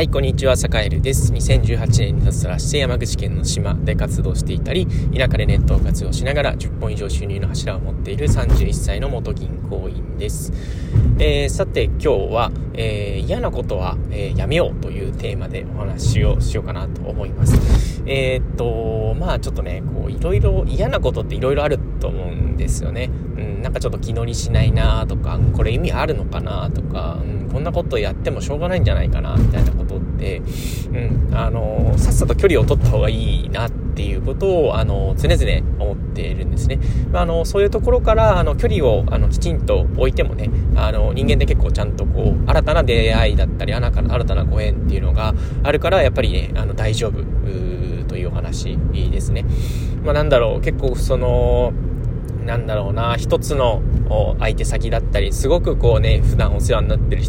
はい、こんにちは、坂エルです。2018年に脱サラして山口県の島で活動していたり、田舎でネットを活用しながら10本以上収入の柱を持っている31歳の元銀行員です。えー、さて、今日は、えー、嫌なことは、えー、やめようというテーマでお話をしようかなと思います。えー、っと、まあちょっとね、こう、いろいろ嫌なことっていろいろあると思うんですよね。うん、なんかちょっと気乗りしないなとか、これ意味あるのかなとか、うん、こんなことやってもしょうがないんじゃないかな、みたいなことって、うん、あの、さっさと距離を取った方がいいなっていうことを、あの、常々思っているんですね。まあ、あの、そういうところから、あの、距離を、あの、きちんと置いてもね、あの、人間って結構ちゃんとこう、新たな出会いだったり、新たなご縁っていうのがあるから、やっぱりね、あの、大丈夫、というお話ですね。まあ、なんだろう、結構その、なんだろうな、一つの相手先だったり、すごくこうね、普段お世話になってる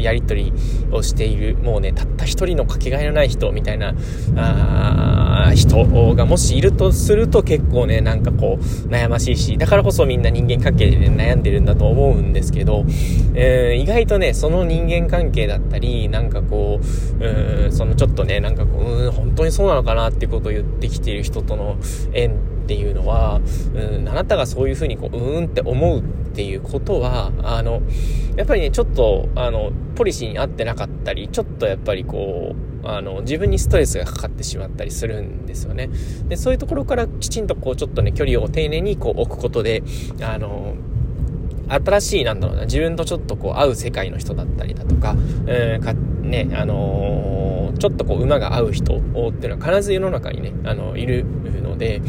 やり取りをしている、もうね、たった一人のかけがえのない人みたいな、あ人がもしいるとすると結構ね、なんかこう、悩ましいし、だからこそみんな人間関係で、ね、悩んでるんだと思うんですけど、えー、意外とね、その人間関係だったり、なんかこう、うん、そのちょっとね、なんかこう、うん、本当にそうなのかなってことを言ってきている人との縁ってていうのは、うん、あなたがそういうふうにこう、うーんって思うっていうことは、あの、やっぱりね、ちょっと、あの、ポリシーに合ってなかったり、ちょっとやっぱりこう、あの、自分にストレスがかかってしまったりするんですよね。で、そういうところからきちんとこう、ちょっとね、距離を丁寧にこう置くことで、あの、新しい、なんだろうな、自分とちょっとこう、合う世界の人だったりだとか、えー、か、ね、あのー、ちょっとこう、馬が合う人っていうのは必ず世の中にね、あの、いるので、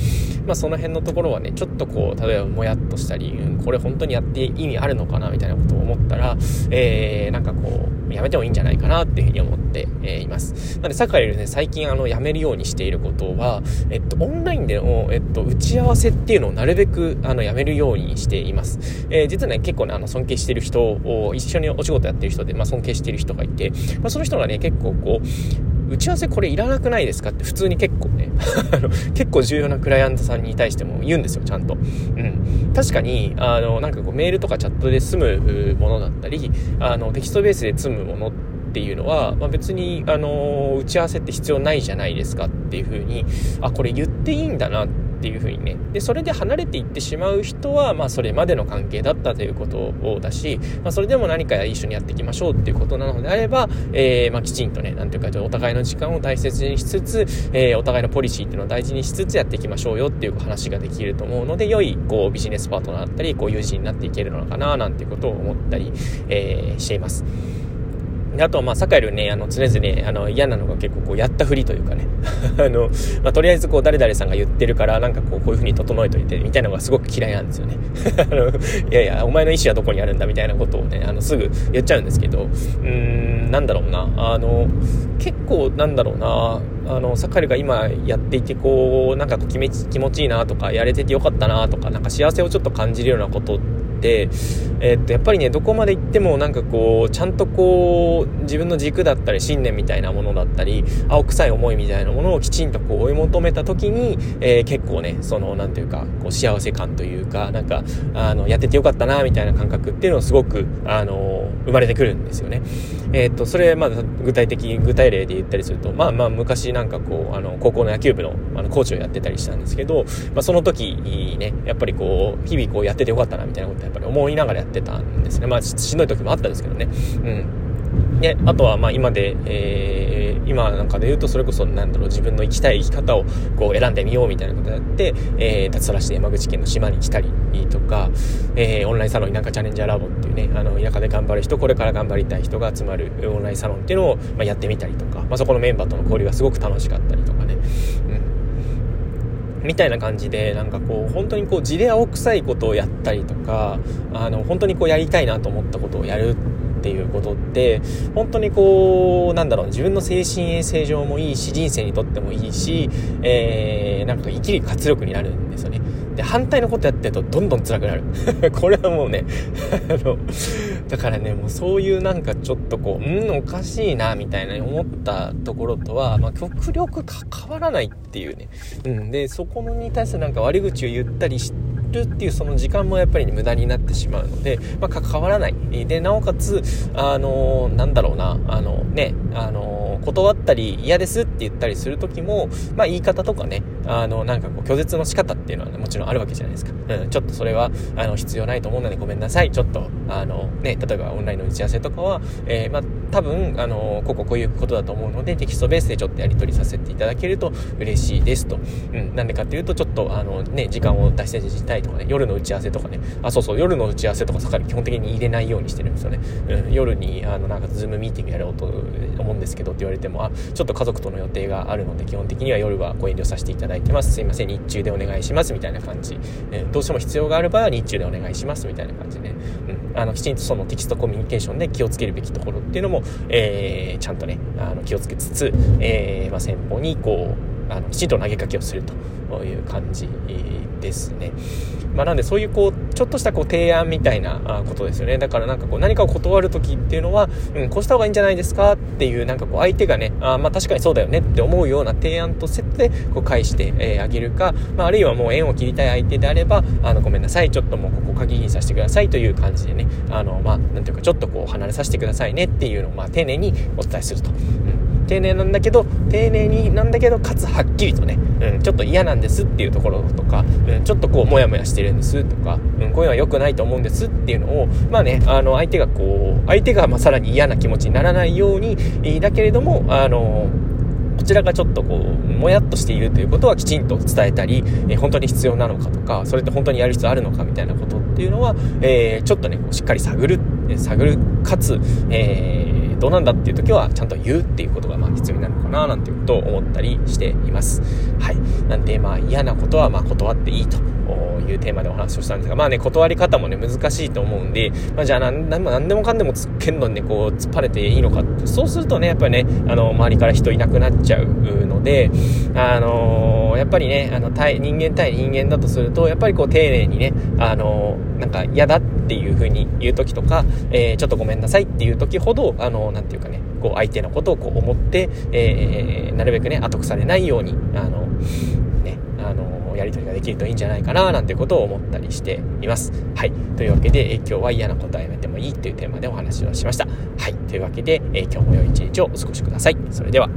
まあ、その辺のところはね、ちょっとこう、例えばもやっとしたり、うん、これ本当にやって意味あるのかなみたいなことを思ったら、えー、なんかこう、やめてもいいんじゃないかなっていうふうに思って、え、います。なので、サカエルね、最近あの、やめるようにしていることは、えっと、オンラインでの、えと、打ち合わせっていうのをなるべく、あの、やめるようにしています。えー、実はね、結構ね、あの、尊敬してる人を、一緒にお仕事やってる人で、まあ、尊敬してる人がいて、まあ、その人がね、結構こう、打ち合わせこれいらなくないですかって普通に結構ね 結構重要なクライアントさんに対しても言うんですよ、ちゃんと。うん。確かに、あの、なんかこうメールとかチャットで済むものだったり、あの、テキストベースで済むものっていうのは、まあ、別に、あの、打ち合わせって必要ないじゃないですかっていう風に、あ、これ言っていいんだなって、っていう風にね。で、それで離れていってしまう人は、まあ、それまでの関係だったということをだし、まあ、それでも何か一緒にやっていきましょうっていうことなのであれば、えー、まあ、きちんとね、なんていうか、お互いの時間を大切にしつつ、えー、お互いのポリシーっていうのを大事にしつつやっていきましょうよっていう話ができると思うので、良い、こう、ビジネスパートナーだったり、こう、友人になっていけるのかな、なんていうことを思ったり、えー、しています。であとまあ、サカエルね、あの、常々、あの、嫌なのが結構こう、やったふりというかね、あの、まあ、とりあえずこう、誰々さんが言ってるから、なんかこう、こういう風に整えといて、みたいなのがすごく嫌いなんですよね。あの、いやいや、お前の意思はどこにあるんだ、みたいなことをね、あの、すぐ言っちゃうんですけど、うーん、なんだろうな、あの、結構、なんだろうな、あの、サカエルが今やっていて、こう、なんか気持ちいいなとか、やれててよかったなとか、なんか幸せをちょっと感じるようなことって、、えー、っと、やっぱりね、どこまで行ってもなんかこう、ちゃんとこう、自分の軸だったり、信念みたいなものだったり、青臭い思いみたいなものをきちんとこう追い求めた時に、えー、結構ね、その、なんていうか、こう、幸せ感というか、なんか、あの、やっててよかったな、みたいな感覚っていうのをすごく、あの、生まれてくるんですよね。えー、っと、それ、まあ、具体的、具体例で言ったりすると、まあまあ、昔なんかこう、あの、高校の野球部の、あの、コーチをやってたりしたんですけど、まあ、その時ね、やっぱりこう、日々こうやっててよかったな、みたいなことやっぱり思いながらやってたんですね。まあ、しんどい時もあったんですけどね。うん。で、あとは、まあ、今で、えー、今なんかで言うと、それこそ、なんだろう、自分の生きたい生き方を、こう、選んでみようみたいなことやって、えー、脱サラして山口県の島に来たりとか、えー、オンラインサロンになんかチャレンジャーラボっていうね、あの、田舎で頑張る人、これから頑張りたい人が集まるオンラインサロンっていうのを、まあ、やってみたりとか、まあ、そこのメンバーとの交流がすごく楽しかったりとかね。うんみたいな感じで、なんかこう、本当にこう、地で青臭いことをやったりとか、あの、本当にこう、やりたいなと思ったことをやるっていうことって、本当にこう、なんだろう、自分の精神衛生上もいいし、人生にとってもいいし、えー、なんか生きる活力になるんですよね。で、反対のことやってるとどんどん辛くなる。これはもうね、あの、だからね、もうそういうなんかちょっとこう、うん、おかしいな、みたいな思ったところとは、まあ、極力関わらないっていうね。うん。で、そこに対するなんか悪口を言ったりして、るっていうその時間もやっぱり、ね、無駄になってしまうので、まあ、関わらない。で、なおかつ、あのー、なんだろうな、あのね、あのの、断ったり嫌ですって言ったりする時も、まあ言い方とかね、あの、なんかこう拒絶の仕方っていうのはね、もちろんあるわけじゃないですか。うん、ちょっとそれは、あの、必要ないと思うのでごめんなさい。ちょっと、あの、ね、例えばオンラインの打ち合わせとかは、えー、まあ多分、あの、こここういうことだと思うので、テキストベースでちょっとやり取りさせていただけると嬉しいですと。うん、なんでかっていうと、ちょっと、あのね、時間を出してしたいとかね、夜の打ち合わせとかね、あ、そうそう、夜の打ち合わせとかさ基本的に入れないようにしてるんですよね。うん、夜に、あの、なんかズームミーティングやろうと思うんですけどって言われても、あ、ちょっと家族との予定があるので、基本的には夜はご遠慮させていただいてます。すいません、日中でお願いします。みたいな感じ。えー、どうしても必要がある場合は日中でお願いします。みたいな感じでね。うん、あの、きちんとそのテキストコミュニケーションで気をつけるべきところっていうのも、えー、ちゃんとね、あの、気をつけつつ、えー、まあ、先方にこう、あの、きちんと投げかけをするという感じですね。まあ、なんでそういうこうちょっとしたこう提案みたいなことですよねだからなんかこう何かを断る時っていうのは、うん、こうした方がいいんじゃないですかっていうなんかこう相手がねあまあ確かにそうだよねって思うような提案とセットでこう返してあ、えー、げるか、まあ、あるいはもう縁を切りたい相手であればあのごめんなさいちょっともうここ鍵にさせてくださいという感じでねあのまあなんていうかちょっとこう離れさせてくださいねっていうのをまあ丁寧にお伝えすると。うん丁寧なんだけど丁寧になんだけどかつはっきりとね、うん、ちょっと嫌なんですっていうところとか、うん、ちょっとこうモヤモヤしてるんですとか、うん、こういうのは良くないと思うんですっていうのをまあねあの相手がこう相手がまあさらに嫌な気持ちにならないようにだけれどもあのこちらがちょっとこう、もやっとしているということはきちんと伝えたり、え本当に必要なのかとか、それって本当にやる必要あるのかみたいなことっていうのは、えー、ちょっとね、しっかり探る、探る、かつ、えーどうなんだっていう時はちゃんと言うっていうことがまあ必要になるのかななんていうことを思ったりしています。はい。なんでまあ嫌なことはまあ断っていいというテーマでお話をしたんですが、まあね、断り方もね、難しいと思うんで、まあじゃあ何でも何でもかんでも突っけんのにね、こう、突っ張れていいのかそうするとね、やっぱりね、あの、周りから人いなくなっちゃうので、あのー、やっぱりね、あの、対、人間対人間だとすると、やっぱりこう、丁寧にね、あの、なんか嫌だっていう風に言う時とか、えー、ちょっとごめんなさいっていう時ほど、あの、なていうかね、こう、相手のことをこう思って、えー、なるべくね、後腐れないように、あの、ね、あの、やり取りができるといいんじゃないかな、なんてことを思ったりしています。はい。というわけで、え今日は嫌なことはやめてもいいというテーマでお話をしました。はい。というわけで、え今日も良い一日をお過ごしください。それでは。